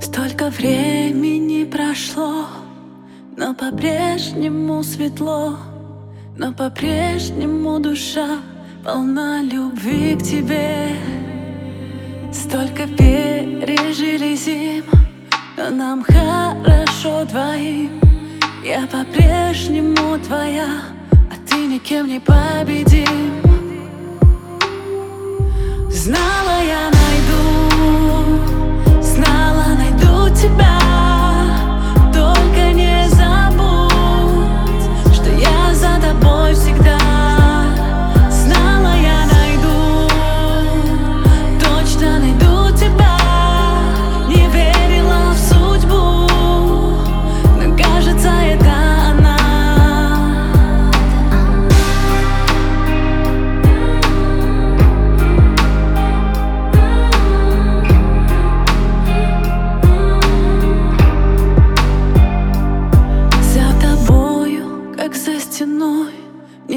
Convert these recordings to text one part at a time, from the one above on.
Сколько времени прошло, но по-прежнему светло, но по-прежнему душа полна любви к тебе. Столько пережили зим, но нам хорошо двоим. Я по-прежнему твоя, а ты никем не победим. Знала я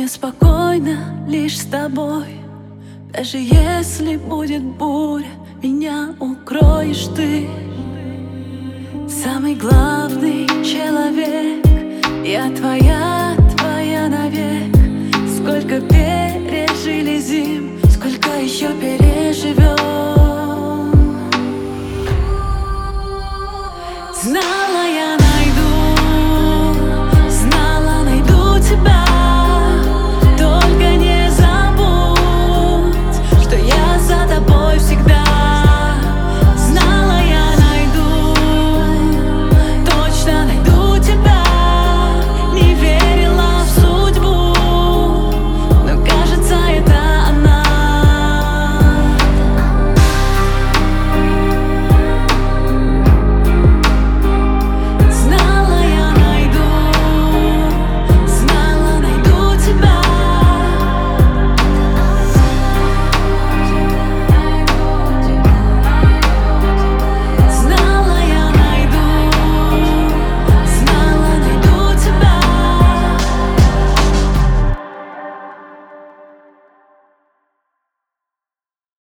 спокойно лишь с тобой. Даже если будет буря, меня укроешь ты. Самый главный человек Я твоя, твоя навек. Сколько пережили зим Сколько еще переживем. Знала я найду Знала найду тебя.